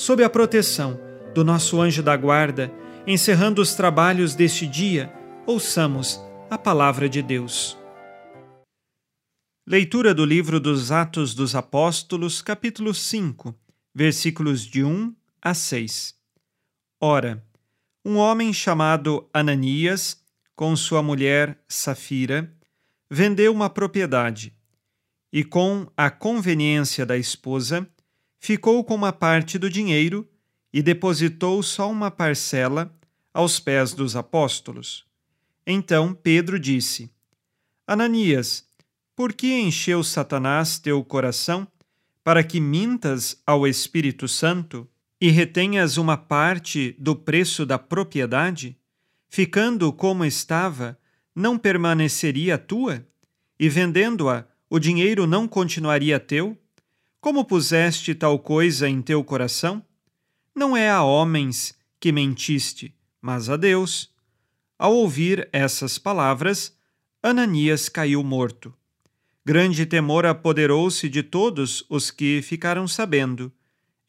Sob a proteção do nosso anjo da guarda, encerrando os trabalhos deste dia, ouçamos a palavra de Deus. Leitura do livro dos Atos dos Apóstolos, capítulo 5, versículos de 1 a 6. Ora, um homem chamado Ananias, com sua mulher Safira, vendeu uma propriedade e, com a conveniência da esposa, ficou com uma parte do dinheiro e depositou só uma parcela aos pés dos apóstolos. Então Pedro disse: Ananias, por que encheu Satanás teu coração para que mintas ao Espírito Santo e retenhas uma parte do preço da propriedade? Ficando como estava, não permaneceria tua? E vendendo-a, o dinheiro não continuaria teu? Como puseste tal coisa em teu coração? Não é a homens que mentiste, mas a Deus. Ao ouvir essas palavras, Ananias caiu morto. Grande temor apoderou-se de todos os que ficaram sabendo.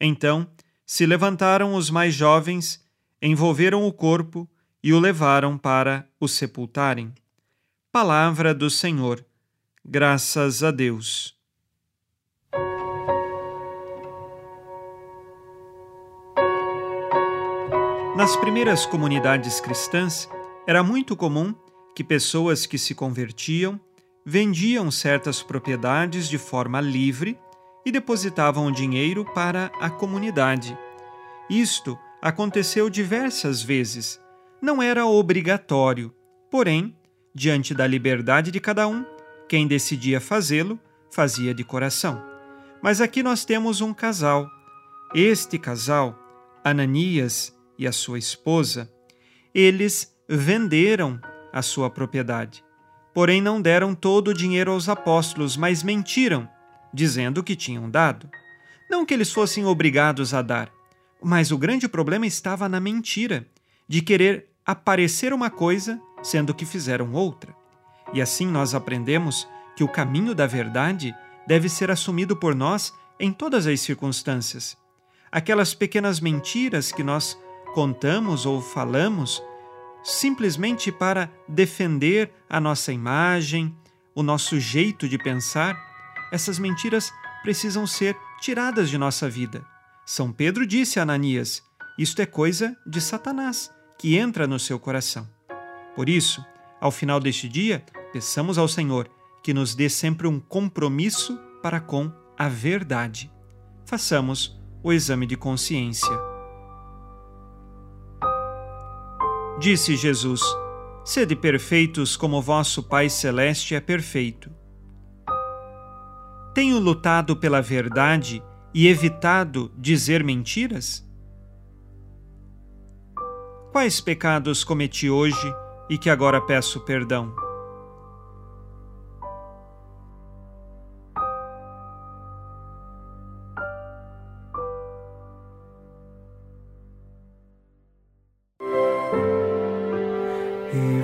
Então se levantaram os mais jovens, envolveram o corpo e o levaram para o sepultarem. Palavra do Senhor. Graças a Deus. Nas primeiras comunidades cristãs, era muito comum que pessoas que se convertiam vendiam certas propriedades de forma livre e depositavam o dinheiro para a comunidade. Isto aconteceu diversas vezes. Não era obrigatório, porém, diante da liberdade de cada um, quem decidia fazê-lo fazia de coração. Mas aqui nós temos um casal. Este casal, Ananias e a sua esposa, eles venderam a sua propriedade. Porém, não deram todo o dinheiro aos apóstolos, mas mentiram, dizendo que tinham dado. Não que eles fossem obrigados a dar, mas o grande problema estava na mentira, de querer aparecer uma coisa sendo que fizeram outra. E assim nós aprendemos que o caminho da verdade deve ser assumido por nós em todas as circunstâncias. Aquelas pequenas mentiras que nós contamos ou falamos simplesmente para defender a nossa imagem, o nosso jeito de pensar, essas mentiras precisam ser tiradas de nossa vida. São Pedro disse a Ananias: Isto é coisa de Satanás, que entra no seu coração. Por isso, ao final deste dia, peçamos ao Senhor que nos dê sempre um compromisso para com a verdade. Façamos o exame de consciência. Disse Jesus: Sede perfeitos como vosso Pai Celeste é perfeito. Tenho lutado pela verdade e evitado dizer mentiras? Quais pecados cometi hoje e que agora peço perdão?